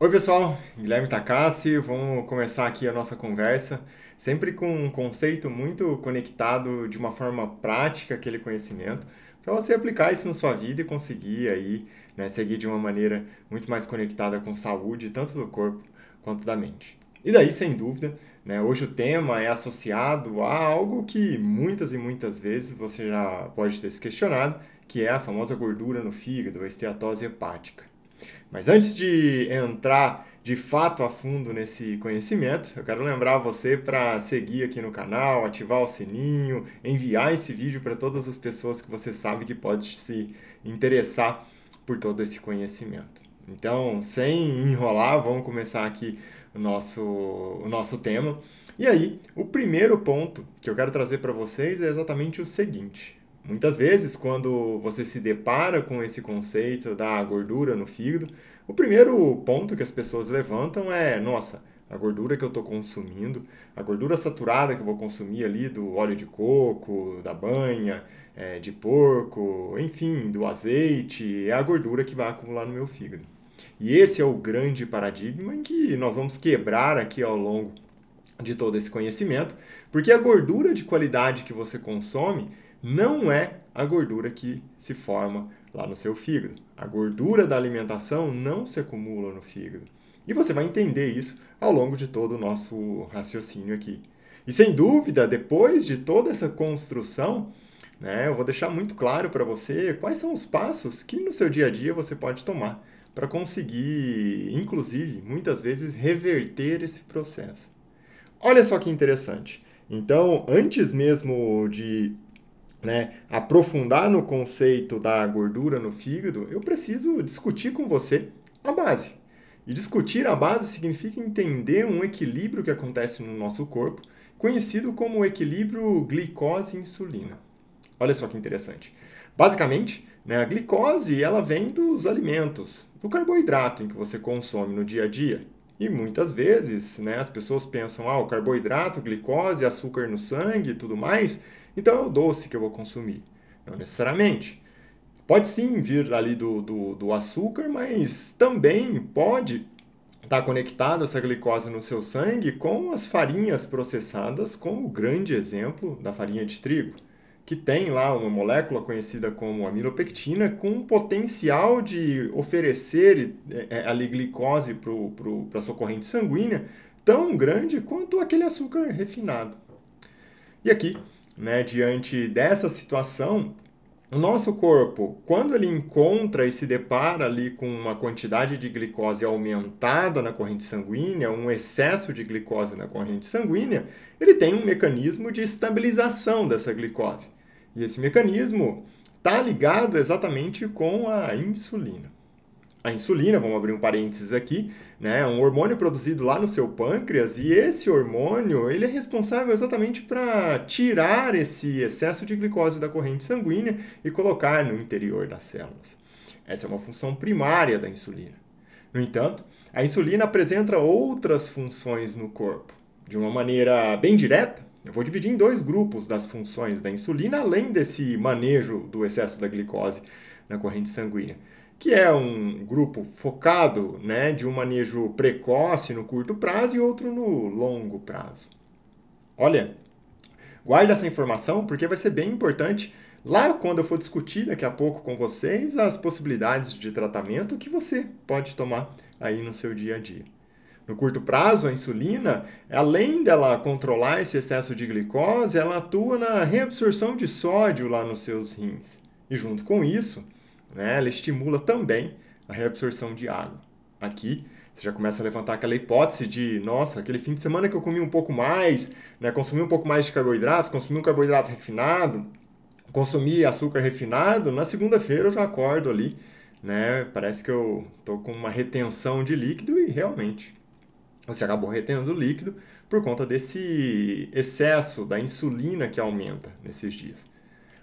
Oi, pessoal, Guilherme Takassi, vamos começar aqui a nossa conversa, sempre com um conceito muito conectado de uma forma prática aquele conhecimento, para você aplicar isso na sua vida e conseguir aí, né, seguir de uma maneira muito mais conectada com saúde, tanto do corpo quanto da mente. E daí, sem dúvida, né, hoje o tema é associado a algo que muitas e muitas vezes você já pode ter se questionado, que é a famosa gordura no fígado, a esteatose hepática. Mas antes de entrar de fato a fundo nesse conhecimento, eu quero lembrar você para seguir aqui no canal, ativar o sininho, enviar esse vídeo para todas as pessoas que você sabe que pode se interessar por todo esse conhecimento. Então, sem enrolar, vamos começar aqui o nosso, o nosso tema. E aí, o primeiro ponto que eu quero trazer para vocês é exatamente o seguinte: Muitas vezes, quando você se depara com esse conceito da gordura no fígado, o primeiro ponto que as pessoas levantam é: nossa, a gordura que eu estou consumindo, a gordura saturada que eu vou consumir ali do óleo de coco, da banha, é, de porco, enfim, do azeite, é a gordura que vai acumular no meu fígado. E esse é o grande paradigma em que nós vamos quebrar aqui ao longo de todo esse conhecimento, porque a gordura de qualidade que você consome não é a gordura que se forma lá no seu fígado. A gordura da alimentação não se acumula no fígado. E você vai entender isso ao longo de todo o nosso raciocínio aqui. E sem dúvida, depois de toda essa construção, né, eu vou deixar muito claro para você quais são os passos que no seu dia a dia você pode tomar para conseguir, inclusive, muitas vezes, reverter esse processo. Olha só que interessante. Então, antes mesmo de né, aprofundar no conceito da gordura no fígado, eu preciso discutir com você a base. E discutir a base significa entender um equilíbrio que acontece no nosso corpo, conhecido como o equilíbrio glicose-insulina. Olha só que interessante. Basicamente, né, a glicose ela vem dos alimentos, do carboidrato em que você consome no dia a dia. E muitas vezes né, as pessoas pensam, ah, o carboidrato, glicose, açúcar no sangue e tudo mais, então é o doce que eu vou consumir. Não necessariamente. Pode sim vir ali do, do, do açúcar, mas também pode estar tá conectado essa glicose no seu sangue com as farinhas processadas, como o grande exemplo da farinha de trigo, que tem lá uma molécula conhecida como amilopectina com potencial de oferecer é, é, ali glicose para a sua corrente sanguínea tão grande quanto aquele açúcar refinado. E aqui né, diante dessa situação, o nosso corpo, quando ele encontra e se depara ali com uma quantidade de glicose aumentada na corrente sanguínea, um excesso de glicose na corrente sanguínea, ele tem um mecanismo de estabilização dessa glicose. E esse mecanismo está ligado exatamente com a insulina a insulina, vamos abrir um parênteses aqui, né, um hormônio produzido lá no seu pâncreas e esse hormônio ele é responsável exatamente para tirar esse excesso de glicose da corrente sanguínea e colocar no interior das células. Essa é uma função primária da insulina. No entanto, a insulina apresenta outras funções no corpo. De uma maneira bem direta, eu vou dividir em dois grupos das funções da insulina, além desse manejo do excesso da glicose na corrente sanguínea que é um grupo focado né, de um manejo precoce no curto prazo e outro no longo prazo. Olha, guarde essa informação porque vai ser bem importante lá quando eu for discutir daqui a pouco com vocês as possibilidades de tratamento que você pode tomar aí no seu dia a dia. No curto prazo, a insulina, além dela controlar esse excesso de glicose, ela atua na reabsorção de sódio lá nos seus rins. E junto com isso, né, ela estimula também a reabsorção de água. Aqui, você já começa a levantar aquela hipótese de, nossa, aquele fim de semana que eu comi um pouco mais, né, consumi um pouco mais de carboidratos, consumi um carboidrato refinado, consumi açúcar refinado, na segunda-feira eu já acordo ali, né, parece que eu tô com uma retenção de líquido e realmente você acabou retendo líquido por conta desse excesso da insulina que aumenta nesses dias.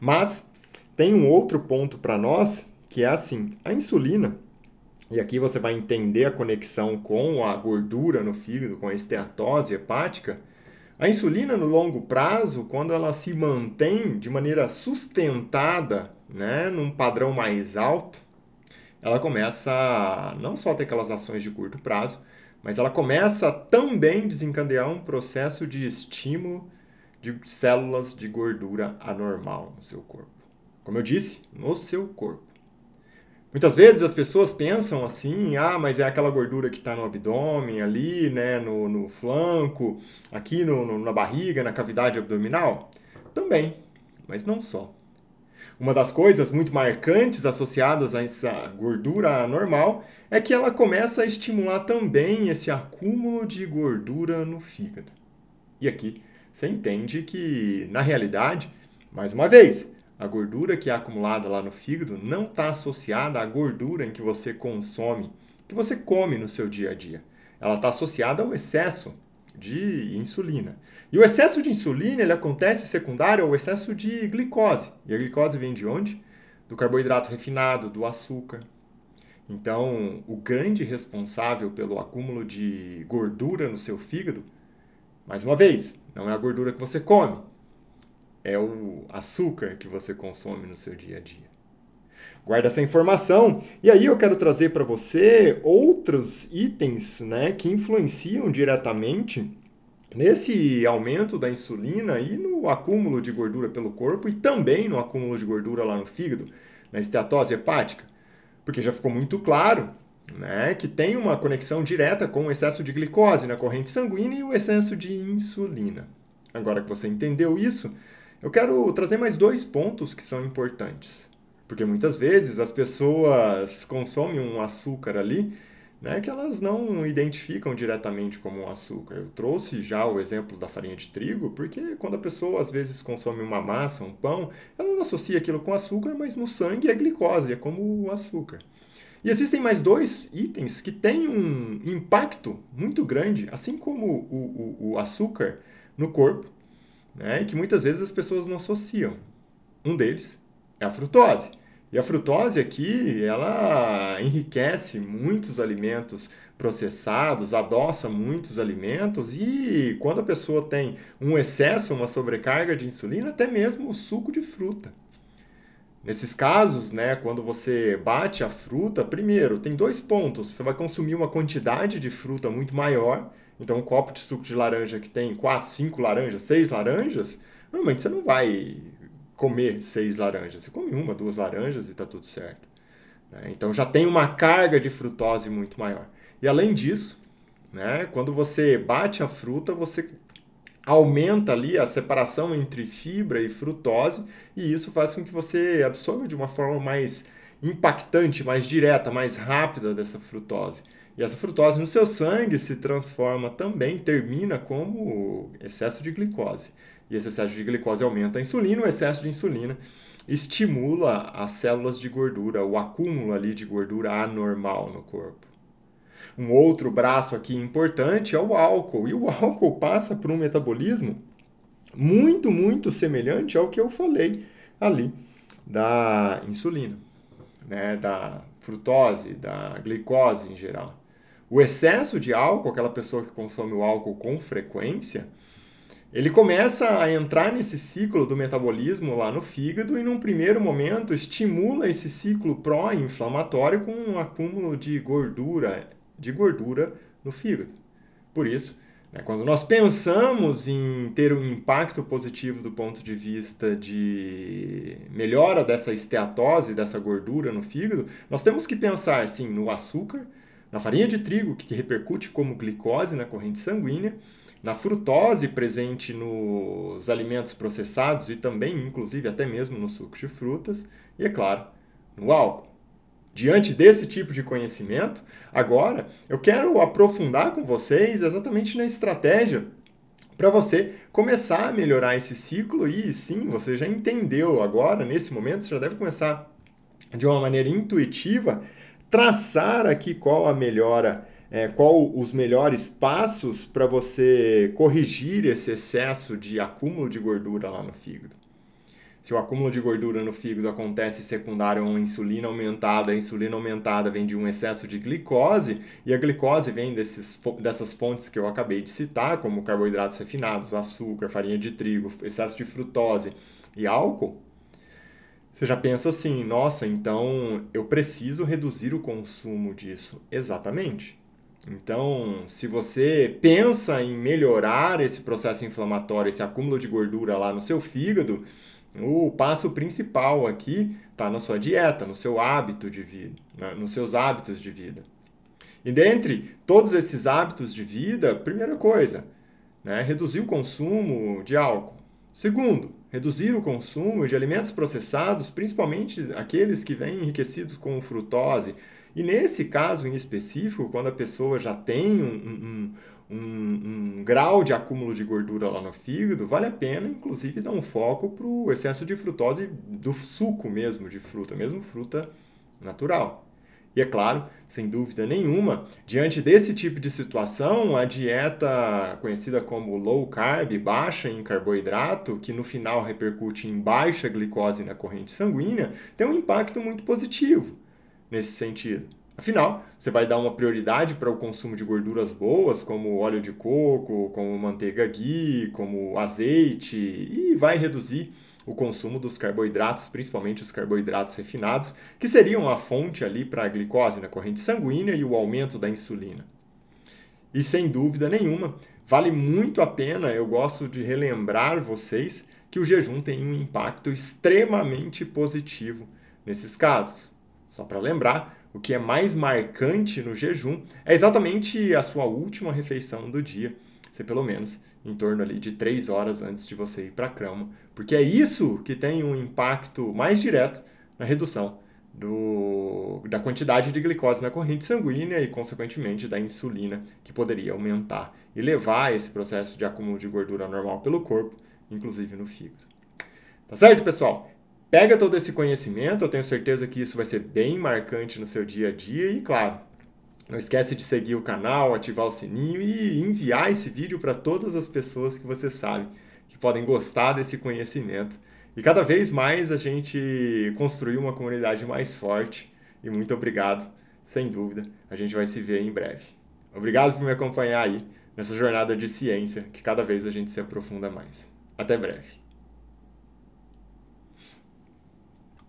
Mas tem um outro ponto para nós que é assim: a insulina, e aqui você vai entender a conexão com a gordura no fígado, com a esteatose hepática. A insulina, no longo prazo, quando ela se mantém de maneira sustentada, né, num padrão mais alto, ela começa a não só ter aquelas ações de curto prazo, mas ela começa a também desencadear um processo de estímulo de células de gordura anormal no seu corpo. Como eu disse, no seu corpo. Muitas vezes as pessoas pensam assim, ah, mas é aquela gordura que está no abdômen ali, né, no, no flanco, aqui no, no, na barriga, na cavidade abdominal. Também, mas não só. Uma das coisas muito marcantes associadas a essa gordura normal é que ela começa a estimular também esse acúmulo de gordura no fígado. E aqui você entende que, na realidade, mais uma vez, a gordura que é acumulada lá no fígado não está associada à gordura em que você consome, que você come no seu dia a dia. Ela está associada ao excesso de insulina. E o excesso de insulina ele acontece secundário ao excesso de glicose. E a glicose vem de onde? Do carboidrato refinado, do açúcar. Então, o grande responsável pelo acúmulo de gordura no seu fígado, mais uma vez, não é a gordura que você come, é o açúcar que você consome no seu dia a dia. Guarda essa informação. E aí eu quero trazer para você outros itens né, que influenciam diretamente nesse aumento da insulina e no acúmulo de gordura pelo corpo e também no acúmulo de gordura lá no fígado, na esteatose hepática. Porque já ficou muito claro né, que tem uma conexão direta com o excesso de glicose na corrente sanguínea e o excesso de insulina. Agora que você entendeu isso, eu quero trazer mais dois pontos que são importantes. Porque muitas vezes as pessoas consomem um açúcar ali né, que elas não identificam diretamente como um açúcar. Eu trouxe já o exemplo da farinha de trigo, porque quando a pessoa às vezes consome uma massa, um pão, ela não associa aquilo com açúcar, mas no sangue é glicose, é como o açúcar. E existem mais dois itens que têm um impacto muito grande, assim como o, o, o açúcar no corpo, né, e que muitas vezes as pessoas não associam. Um deles é a frutose. E a frutose aqui, ela enriquece muitos alimentos processados, adoça muitos alimentos e quando a pessoa tem um excesso, uma sobrecarga de insulina, até mesmo o suco de fruta. Nesses casos, né, quando você bate a fruta, primeiro, tem dois pontos. Você vai consumir uma quantidade de fruta muito maior então, um copo de suco de laranja que tem 4, 5 laranjas, 6 laranjas, normalmente você não vai comer 6 laranjas. Você come uma, duas laranjas e está tudo certo. Né? Então, já tem uma carga de frutose muito maior. E além disso, né, quando você bate a fruta, você aumenta ali a separação entre fibra e frutose, e isso faz com que você absorva de uma forma mais impactante, mais direta, mais rápida dessa frutose. E essa frutose no seu sangue se transforma também, termina como excesso de glicose. E esse excesso de glicose aumenta a insulina, o excesso de insulina estimula as células de gordura, o acúmulo ali de gordura anormal no corpo. Um outro braço aqui importante é o álcool. E o álcool passa por um metabolismo muito, muito semelhante ao que eu falei ali da insulina, né, da frutose, da glicose em geral. O excesso de álcool, aquela pessoa que consome o álcool com frequência, ele começa a entrar nesse ciclo do metabolismo lá no fígado e, num primeiro momento, estimula esse ciclo pró-inflamatório com um acúmulo de gordura, de gordura no fígado. Por isso, né, quando nós pensamos em ter um impacto positivo do ponto de vista de melhora dessa esteatose, dessa gordura no fígado, nós temos que pensar, sim, no açúcar, na farinha de trigo, que repercute como glicose na corrente sanguínea, na frutose presente nos alimentos processados e também, inclusive, até mesmo nos sucos de frutas, e, é claro, no álcool. Diante desse tipo de conhecimento, agora eu quero aprofundar com vocês exatamente na estratégia para você começar a melhorar esse ciclo e sim, você já entendeu agora, nesse momento, você já deve começar de uma maneira intuitiva traçar aqui qual a melhora, é, qual os melhores passos para você corrigir esse excesso de acúmulo de gordura lá no fígado. Se o acúmulo de gordura no fígado acontece secundário a uma insulina aumentada, a insulina aumentada vem de um excesso de glicose, e a glicose vem desses, dessas fontes que eu acabei de citar, como carboidratos refinados, açúcar, farinha de trigo, excesso de frutose e álcool, Você já pensa assim, nossa, então eu preciso reduzir o consumo disso. Exatamente. Então, se você pensa em melhorar esse processo inflamatório, esse acúmulo de gordura lá no seu fígado, o passo principal aqui está na sua dieta, no seu hábito de vida, né? nos seus hábitos de vida. E dentre todos esses hábitos de vida, primeira coisa, né, reduzir o consumo de álcool. Segundo, reduzir o consumo de alimentos processados, principalmente aqueles que vêm enriquecidos com frutose. E nesse caso em específico, quando a pessoa já tem um, um, um, um grau de acúmulo de gordura lá no fígado, vale a pena, inclusive, dar um foco para o excesso de frutose do suco mesmo de fruta, mesmo fruta natural. E é claro, sem dúvida nenhuma, diante desse tipo de situação, a dieta conhecida como low carb, baixa em carboidrato, que no final repercute em baixa glicose na corrente sanguínea, tem um impacto muito positivo nesse sentido. Afinal, você vai dar uma prioridade para o consumo de gorduras boas, como óleo de coco, como manteiga ghee, como azeite, e vai reduzir o consumo dos carboidratos, principalmente os carboidratos refinados, que seriam a fonte ali para a glicose na corrente sanguínea e o aumento da insulina. E sem dúvida nenhuma, vale muito a pena, eu gosto de relembrar vocês que o jejum tem um impacto extremamente positivo nesses casos. Só para lembrar, o que é mais marcante no jejum é exatamente a sua última refeição do dia, ser pelo menos em torno ali de 3 horas antes de você ir para a cama, porque é isso que tem um impacto mais direto na redução do, da quantidade de glicose na corrente sanguínea e, consequentemente, da insulina, que poderia aumentar e levar esse processo de acúmulo de gordura normal pelo corpo, inclusive no fígado. Tá certo, pessoal? Pega todo esse conhecimento, eu tenho certeza que isso vai ser bem marcante no seu dia a dia e, claro, não esquece de seguir o canal, ativar o sininho e enviar esse vídeo para todas as pessoas que você sabe que podem gostar desse conhecimento. E cada vez mais a gente construir uma comunidade mais forte. E muito obrigado, sem dúvida. A gente vai se ver em breve. Obrigado por me acompanhar aí nessa jornada de ciência que cada vez a gente se aprofunda mais. Até breve.